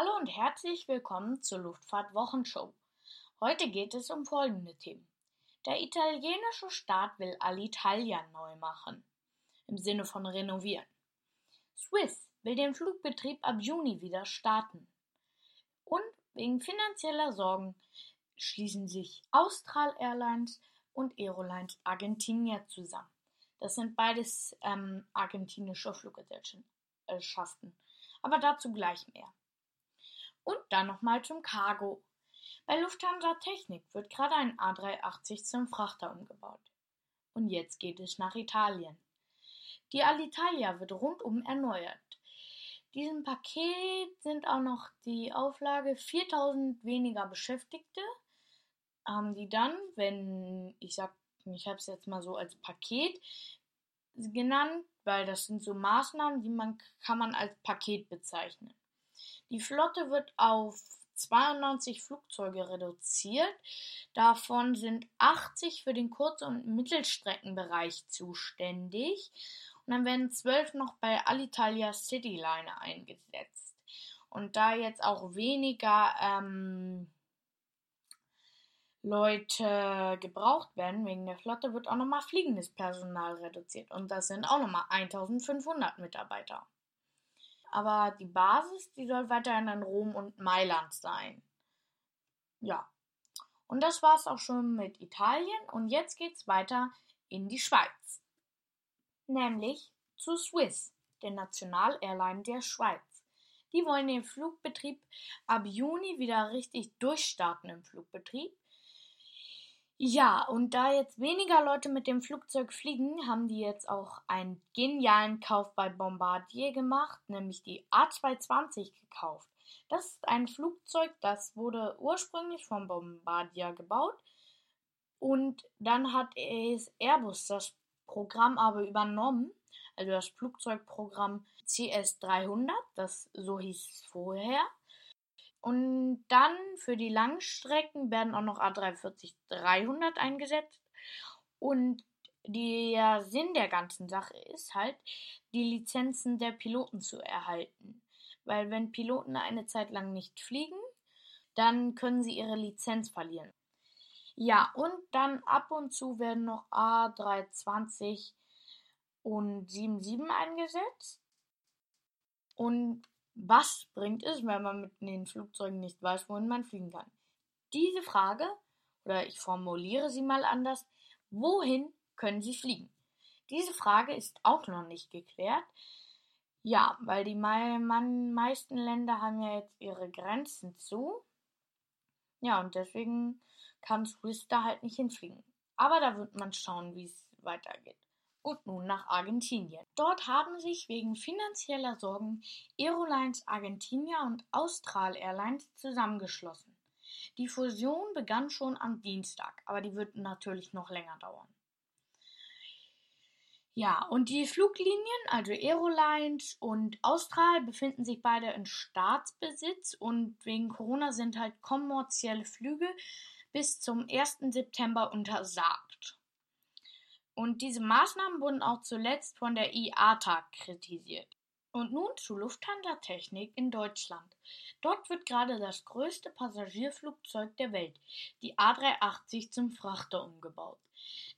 Hallo und herzlich willkommen zur Luftfahrt-Wochenshow. Heute geht es um folgende Themen. Der italienische Staat will Alitalia neu machen, im Sinne von renovieren. Swiss will den Flugbetrieb ab Juni wieder starten. Und wegen finanzieller Sorgen schließen sich Austral Airlines und Aerolines Argentinia zusammen. Das sind beides ähm, argentinische Fluggesellschaften. Aber dazu gleich mehr. Und dann nochmal zum Cargo. Bei Lufthansa Technik wird gerade ein A380 zum Frachter umgebaut. Und jetzt geht es nach Italien. Die Alitalia wird rundum erneuert. Diesem Paket sind auch noch die Auflage 4000 weniger Beschäftigte. Haben die dann, wenn ich sag, ich habe es jetzt mal so als Paket genannt, weil das sind so Maßnahmen, die man kann man als Paket bezeichnen. Die Flotte wird auf 92 Flugzeuge reduziert. Davon sind 80 für den Kurz- und Mittelstreckenbereich zuständig. Und dann werden 12 noch bei Alitalia Cityliner eingesetzt. Und da jetzt auch weniger ähm, Leute gebraucht werden wegen der Flotte, wird auch nochmal fliegendes Personal reduziert. Und das sind auch nochmal 1500 Mitarbeiter. Aber die Basis, die soll weiterhin in Rom und Mailand sein. Ja. Und das war's auch schon mit Italien. Und jetzt geht's weiter in die Schweiz. Nämlich zu Swiss, der Nationalairline der Schweiz. Die wollen den Flugbetrieb ab Juni wieder richtig durchstarten im Flugbetrieb. Ja, und da jetzt weniger Leute mit dem Flugzeug fliegen, haben die jetzt auch einen genialen Kauf bei Bombardier gemacht, nämlich die A220 gekauft. Das ist ein Flugzeug, das wurde ursprünglich von Bombardier gebaut und dann hat es Airbus das Programm aber übernommen, also das Flugzeugprogramm CS300, das so hieß es vorher. Und dann für die Langstrecken werden auch noch A340-300 eingesetzt. Und der Sinn der ganzen Sache ist halt, die Lizenzen der Piloten zu erhalten. Weil wenn Piloten eine Zeit lang nicht fliegen, dann können sie ihre Lizenz verlieren. Ja, und dann ab und zu werden noch A320 und 77 eingesetzt. Und was bringt es, wenn man mit den Flugzeugen nicht weiß, wohin man fliegen kann? Diese Frage, oder ich formuliere sie mal anders, wohin können Sie fliegen? Diese Frage ist auch noch nicht geklärt. Ja, weil die meisten Länder haben ja jetzt ihre Grenzen zu. Ja, und deswegen kann Swiss da halt nicht hinfliegen. Aber da wird man schauen, wie es weitergeht und nun nach Argentinien. Dort haben sich wegen finanzieller Sorgen Aerolines Argentinia und Austral Airlines zusammengeschlossen. Die Fusion begann schon am Dienstag, aber die wird natürlich noch länger dauern. Ja, und die Fluglinien, also Aerolines und Austral, befinden sich beide in Staatsbesitz und wegen Corona sind halt kommerzielle Flüge bis zum 1. September untersagt. Und diese Maßnahmen wurden auch zuletzt von der IATA kritisiert. Und nun zu Lufthansa-Technik in Deutschland. Dort wird gerade das größte Passagierflugzeug der Welt, die A380, zum Frachter umgebaut.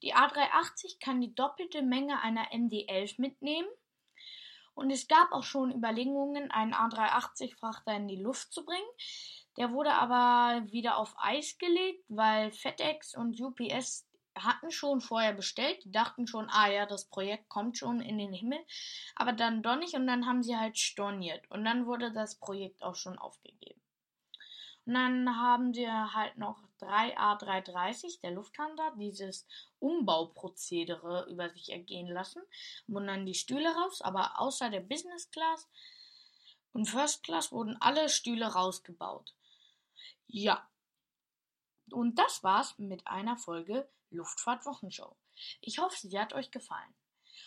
Die A380 kann die doppelte Menge einer MD-11 mitnehmen. Und es gab auch schon Überlegungen, einen A380-Frachter in die Luft zu bringen. Der wurde aber wieder auf Eis gelegt, weil FedEx und UPS hatten schon vorher bestellt, die dachten schon, ah ja, das Projekt kommt schon in den Himmel, aber dann doch nicht und dann haben sie halt storniert und dann wurde das Projekt auch schon aufgegeben. Und dann haben sie halt noch 3A330 der Lufthansa dieses Umbauprozedere über sich ergehen lassen, wurden dann die Stühle raus, aber außer der Business Class und First Class wurden alle Stühle rausgebaut. Ja. Und das war's mit einer Folge Luftfahrt-Wochenshow. Ich hoffe, sie hat euch gefallen.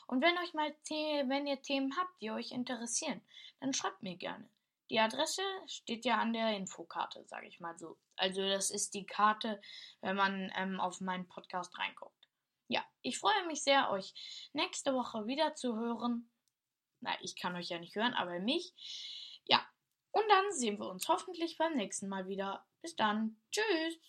Und wenn euch mal wenn ihr Themen habt, die euch interessieren, dann schreibt mir gerne. Die Adresse steht ja an der Infokarte, sage ich mal so. Also das ist die Karte, wenn man ähm, auf meinen Podcast reinguckt. Ja, ich freue mich sehr, euch nächste Woche wieder zu hören. Na, ich kann euch ja nicht hören, aber mich. Ja, Und dann sehen wir uns hoffentlich beim nächsten Mal wieder. Bis dann. Tschüss.